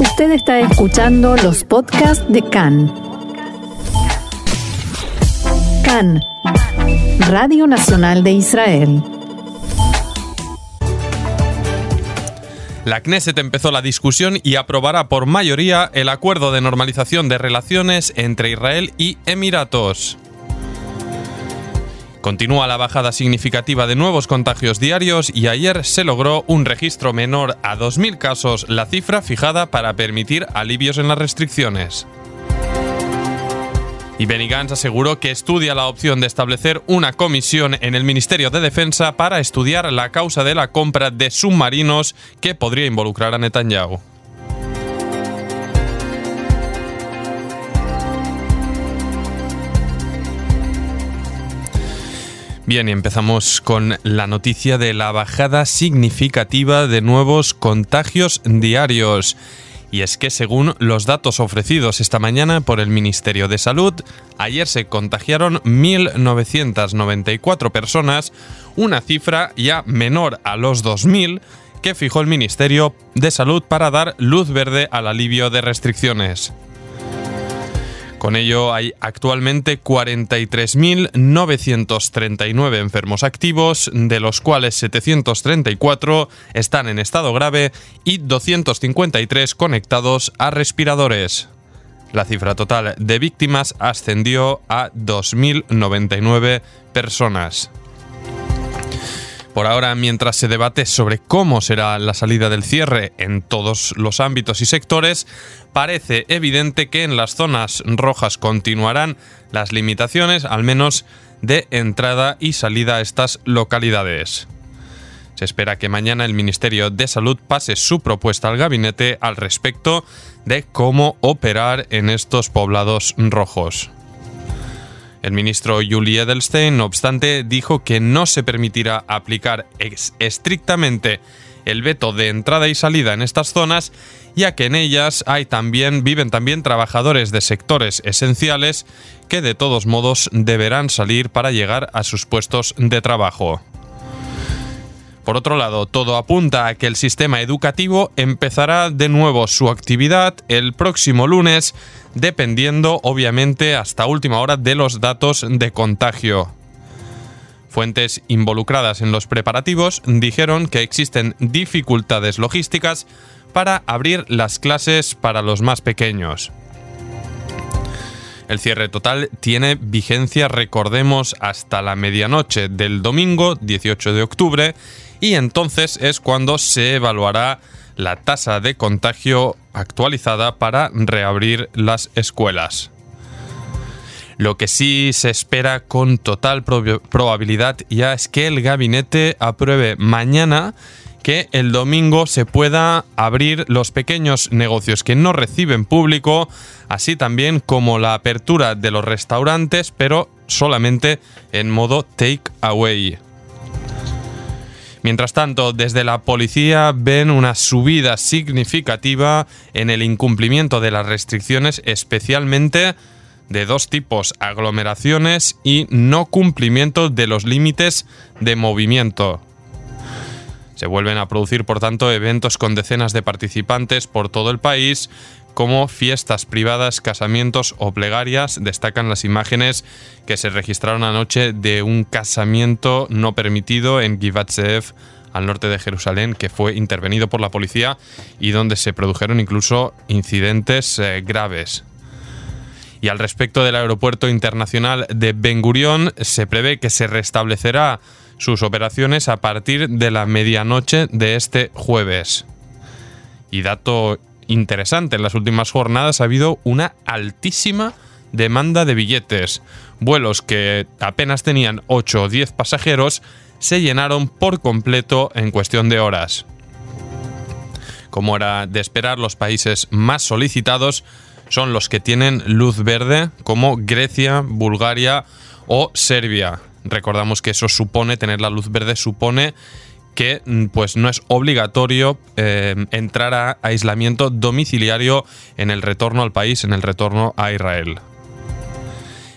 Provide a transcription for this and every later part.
Usted está escuchando los podcasts de CAN. CAN, Radio Nacional de Israel. La Knesset empezó la discusión y aprobará por mayoría el acuerdo de normalización de relaciones entre Israel y Emiratos. Continúa la bajada significativa de nuevos contagios diarios y ayer se logró un registro menor a 2.000 casos, la cifra fijada para permitir alivios en las restricciones. Y Benny Gantz aseguró que estudia la opción de establecer una comisión en el Ministerio de Defensa para estudiar la causa de la compra de submarinos que podría involucrar a Netanyahu. Bien, y empezamos con la noticia de la bajada significativa de nuevos contagios diarios. Y es que según los datos ofrecidos esta mañana por el Ministerio de Salud, ayer se contagiaron 1.994 personas, una cifra ya menor a los 2.000 que fijó el Ministerio de Salud para dar luz verde al alivio de restricciones. Con ello hay actualmente 43.939 enfermos activos, de los cuales 734 están en estado grave y 253 conectados a respiradores. La cifra total de víctimas ascendió a 2.099 personas. Por ahora, mientras se debate sobre cómo será la salida del cierre en todos los ámbitos y sectores, parece evidente que en las zonas rojas continuarán las limitaciones, al menos de entrada y salida a estas localidades. Se espera que mañana el Ministerio de Salud pase su propuesta al gabinete al respecto de cómo operar en estos poblados rojos. El ministro Julie Edelstein, no obstante, dijo que no se permitirá aplicar estrictamente el veto de entrada y salida en estas zonas, ya que en ellas hay también, viven también trabajadores de sectores esenciales que de todos modos deberán salir para llegar a sus puestos de trabajo. Por otro lado, todo apunta a que el sistema educativo empezará de nuevo su actividad el próximo lunes, dependiendo obviamente hasta última hora de los datos de contagio. Fuentes involucradas en los preparativos dijeron que existen dificultades logísticas para abrir las clases para los más pequeños. El cierre total tiene vigencia, recordemos, hasta la medianoche del domingo 18 de octubre y entonces es cuando se evaluará la tasa de contagio actualizada para reabrir las escuelas. Lo que sí se espera con total probabilidad ya es que el gabinete apruebe mañana que el domingo se pueda abrir los pequeños negocios que no reciben público, así también como la apertura de los restaurantes, pero solamente en modo take away. Mientras tanto, desde la policía ven una subida significativa en el incumplimiento de las restricciones, especialmente de dos tipos, aglomeraciones y no cumplimiento de los límites de movimiento. Se vuelven a producir, por tanto, eventos con decenas de participantes por todo el país, como fiestas privadas, casamientos o plegarias. Destacan las imágenes que se registraron anoche de un casamiento no permitido en Givat al norte de Jerusalén, que fue intervenido por la policía y donde se produjeron incluso incidentes eh, graves. Y al respecto del aeropuerto internacional de Ben Gurion, se prevé que se restablecerá sus operaciones a partir de la medianoche de este jueves. Y dato interesante. En las últimas jornadas ha habido una altísima demanda de billetes. Vuelos que apenas tenían 8 o 10 pasajeros se llenaron por completo en cuestión de horas. Como era de esperar, los países más solicitados son los que tienen luz verde, como Grecia, Bulgaria o Serbia. Recordamos que eso supone, tener la luz verde supone que mm, pues no es obligatorio eh, entrar a aislamiento domiciliario en el retorno al país, en el retorno a Israel.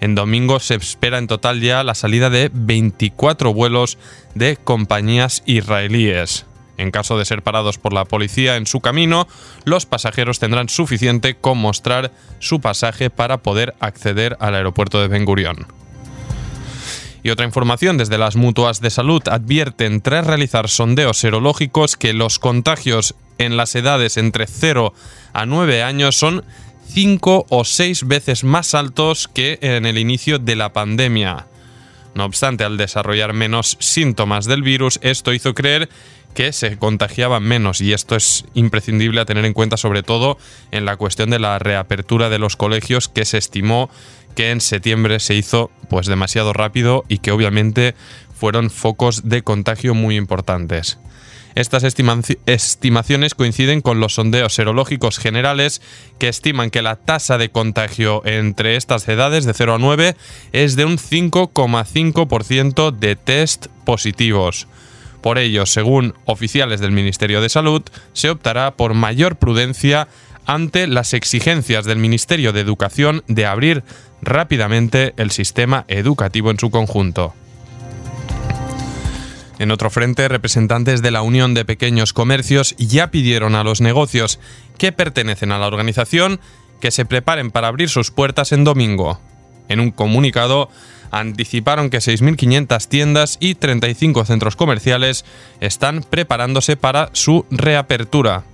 En domingo se espera en total ya la salida de 24 vuelos de compañías israelíes. En caso de ser parados por la policía en su camino, los pasajeros tendrán suficiente con mostrar su pasaje para poder acceder al aeropuerto de Ben Gurión. Y otra información, desde las mutuas de salud advierten tras realizar sondeos serológicos que los contagios en las edades entre 0 a 9 años son 5 o 6 veces más altos que en el inicio de la pandemia. No obstante, al desarrollar menos síntomas del virus, esto hizo creer que se contagiaban menos y esto es imprescindible a tener en cuenta sobre todo en la cuestión de la reapertura de los colegios que se estimó que en septiembre se hizo pues demasiado rápido y que obviamente fueron focos de contagio muy importantes. Estas estimaciones coinciden con los sondeos serológicos generales que estiman que la tasa de contagio entre estas edades de 0 a 9 es de un 5,5% de test positivos. Por ello, según oficiales del Ministerio de Salud, se optará por mayor prudencia ante las exigencias del Ministerio de Educación de abrir rápidamente el sistema educativo en su conjunto. En otro frente, representantes de la Unión de Pequeños Comercios ya pidieron a los negocios que pertenecen a la organización que se preparen para abrir sus puertas en domingo. En un comunicado, anticiparon que 6.500 tiendas y 35 centros comerciales están preparándose para su reapertura.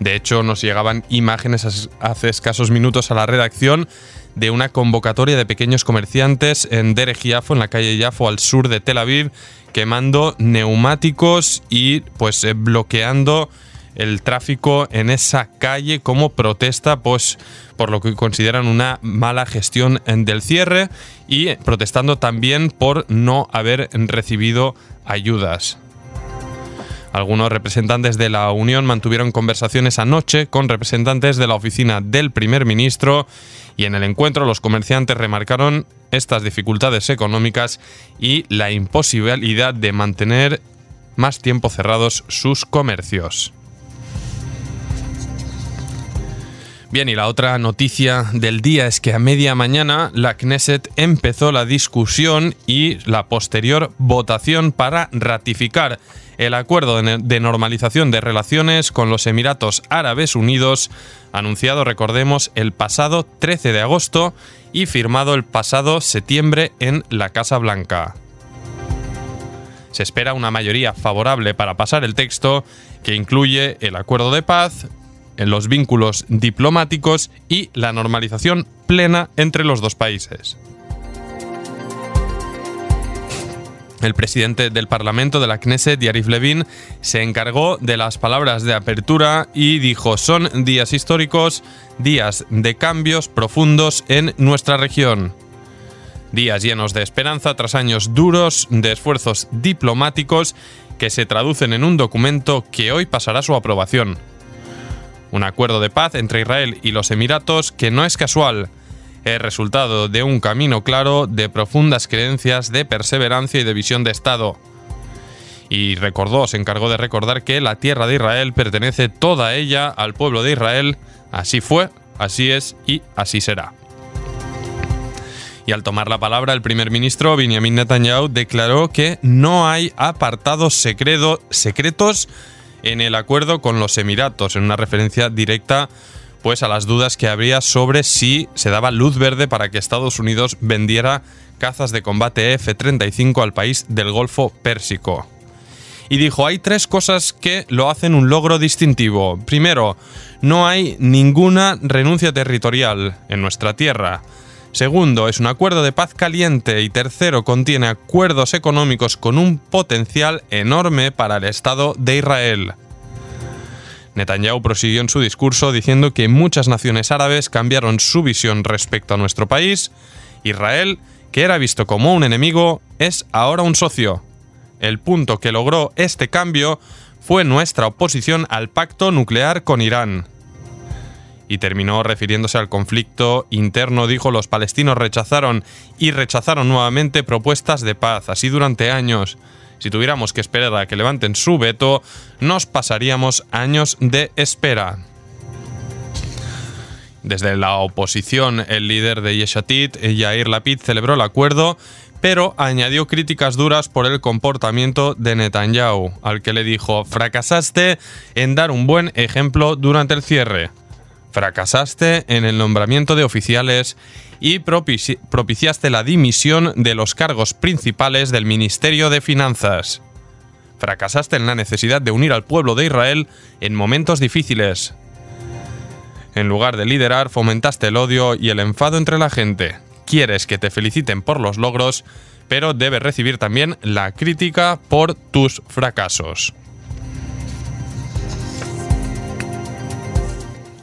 De hecho, nos llegaban imágenes hace escasos minutos a la redacción de una convocatoria de pequeños comerciantes en Derech Yafo, en la calle Yafo, al sur de Tel Aviv, quemando neumáticos y pues eh, bloqueando el tráfico en esa calle como protesta pues por lo que consideran una mala gestión del cierre y protestando también por no haber recibido ayudas. Algunos representantes de la Unión mantuvieron conversaciones anoche con representantes de la oficina del primer ministro y en el encuentro los comerciantes remarcaron estas dificultades económicas y la imposibilidad de mantener más tiempo cerrados sus comercios. Bien, y la otra noticia del día es que a media mañana la Knesset empezó la discusión y la posterior votación para ratificar el acuerdo de normalización de relaciones con los Emiratos Árabes Unidos, anunciado, recordemos, el pasado 13 de agosto y firmado el pasado septiembre en la Casa Blanca. Se espera una mayoría favorable para pasar el texto, que incluye el acuerdo de paz, los vínculos diplomáticos y la normalización plena entre los dos países. El presidente del Parlamento de la Knesset, Yarif Levin, se encargó de las palabras de apertura y dijo, son días históricos, días de cambios profundos en nuestra región. Días llenos de esperanza tras años duros de esfuerzos diplomáticos que se traducen en un documento que hoy pasará su aprobación. Un acuerdo de paz entre Israel y los Emiratos que no es casual, es resultado de un camino claro de profundas creencias de perseverancia y de visión de Estado. Y recordó, se encargó de recordar que la tierra de Israel pertenece toda ella al pueblo de Israel. Así fue, así es y así será. Y al tomar la palabra, el primer ministro Benjamin Netanyahu declaró que no hay apartados secretos en el acuerdo con los Emiratos, en una referencia directa pues a las dudas que habría sobre si se daba luz verde para que Estados Unidos vendiera cazas de combate F-35 al país del Golfo Pérsico. Y dijo, hay tres cosas que lo hacen un logro distintivo. Primero, no hay ninguna renuncia territorial en nuestra tierra. Segundo, es un acuerdo de paz caliente. Y tercero, contiene acuerdos económicos con un potencial enorme para el Estado de Israel. Netanyahu prosiguió en su discurso diciendo que muchas naciones árabes cambiaron su visión respecto a nuestro país. Israel, que era visto como un enemigo, es ahora un socio. El punto que logró este cambio fue nuestra oposición al pacto nuclear con Irán. Y terminó refiriéndose al conflicto interno, dijo los palestinos rechazaron y rechazaron nuevamente propuestas de paz, así durante años si tuviéramos que esperar a que levanten su veto, nos pasaríamos años de espera. Desde la oposición, el líder de Yeshatit, Yair Lapid, celebró el acuerdo, pero añadió críticas duras por el comportamiento de Netanyahu, al que le dijo, fracasaste en dar un buen ejemplo durante el cierre, fracasaste en el nombramiento de oficiales y propiciaste la dimisión de los cargos principales del Ministerio de Finanzas. Fracasaste en la necesidad de unir al pueblo de Israel en momentos difíciles. En lugar de liderar, fomentaste el odio y el enfado entre la gente. Quieres que te feliciten por los logros, pero debes recibir también la crítica por tus fracasos.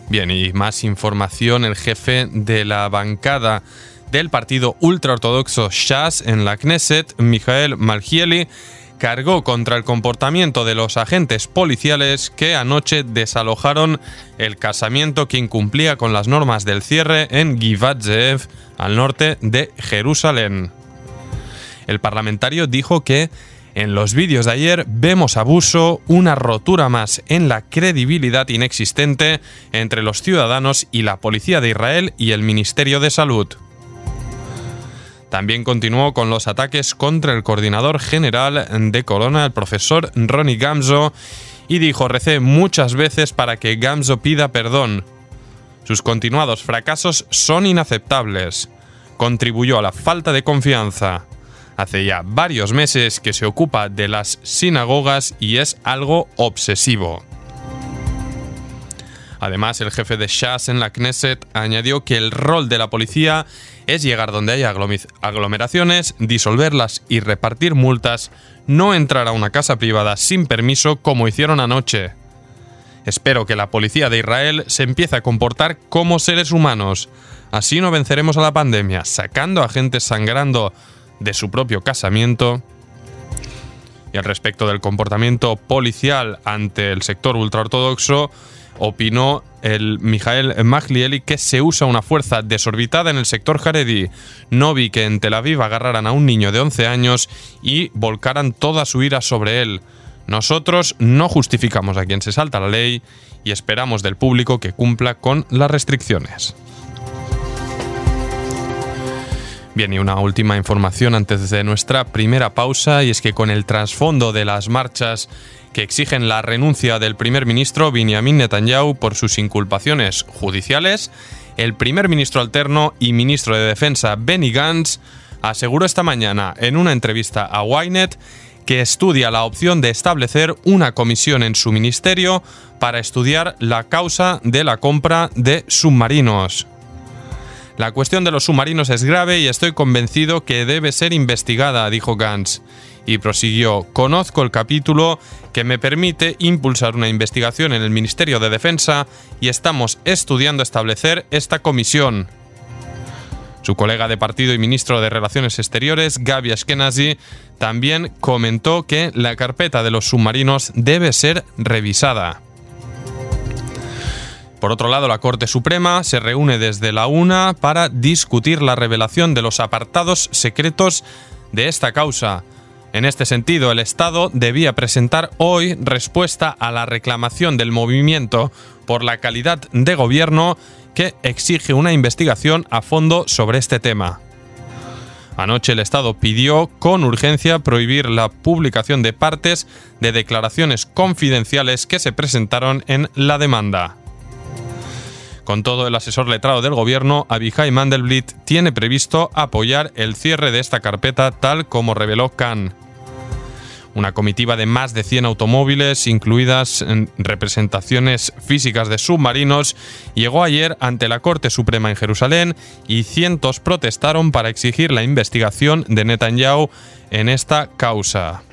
Bien, y más información, el jefe de la bancada del partido ultraortodoxo Shas en la Knesset, Mijael Malgieli, cargó contra el comportamiento de los agentes policiales que anoche desalojaron el casamiento que incumplía con las normas del cierre en Givat Zeev, al norte de Jerusalén. El parlamentario dijo que en los vídeos de ayer vemos abuso, una rotura más en la credibilidad inexistente entre los ciudadanos y la Policía de Israel y el Ministerio de Salud. También continuó con los ataques contra el coordinador general de Corona, el profesor Ronnie Gamzo, y dijo, recé muchas veces para que Gamzo pida perdón. Sus continuados fracasos son inaceptables. Contribuyó a la falta de confianza. Hace ya varios meses que se ocupa de las sinagogas y es algo obsesivo. Además, el jefe de Shas en la Knesset añadió que el rol de la policía es llegar donde haya aglomeraciones, disolverlas y repartir multas, no entrar a una casa privada sin permiso como hicieron anoche. Espero que la policía de Israel se empiece a comportar como seres humanos. Así no venceremos a la pandemia, sacando a gente sangrando de su propio casamiento. Y al respecto del comportamiento policial ante el sector ultraortodoxo, opinó el Mijael Maglieli que se usa una fuerza desorbitada en el sector Haredi. No vi que en Tel Aviv agarraran a un niño de 11 años y volcaran toda su ira sobre él. Nosotros no justificamos a quien se salta la ley y esperamos del público que cumpla con las restricciones. Bien, y una última información antes de nuestra primera pausa, y es que con el trasfondo de las marchas que exigen la renuncia del primer ministro Benjamin Netanyahu por sus inculpaciones judiciales, el primer ministro alterno y ministro de Defensa Benny Gantz aseguró esta mañana en una entrevista a Ynet que estudia la opción de establecer una comisión en su ministerio para estudiar la causa de la compra de submarinos. La cuestión de los submarinos es grave y estoy convencido que debe ser investigada, dijo Gantz. Y prosiguió, conozco el capítulo que me permite impulsar una investigación en el Ministerio de Defensa y estamos estudiando establecer esta comisión. Su colega de partido y ministro de Relaciones Exteriores, Gaby Ashkenazi, también comentó que la carpeta de los submarinos debe ser revisada. Por otro lado, la Corte Suprema se reúne desde la una para discutir la revelación de los apartados secretos de esta causa. En este sentido, el Estado debía presentar hoy respuesta a la reclamación del movimiento por la calidad de gobierno que exige una investigación a fondo sobre este tema. Anoche el Estado pidió con urgencia prohibir la publicación de partes de declaraciones confidenciales que se presentaron en la demanda. Con todo, el asesor letrado del gobierno, Abihai Mandelblit, tiene previsto apoyar el cierre de esta carpeta tal como reveló Khan. Una comitiva de más de 100 automóviles, incluidas en representaciones físicas de submarinos, llegó ayer ante la Corte Suprema en Jerusalén y cientos protestaron para exigir la investigación de Netanyahu en esta causa.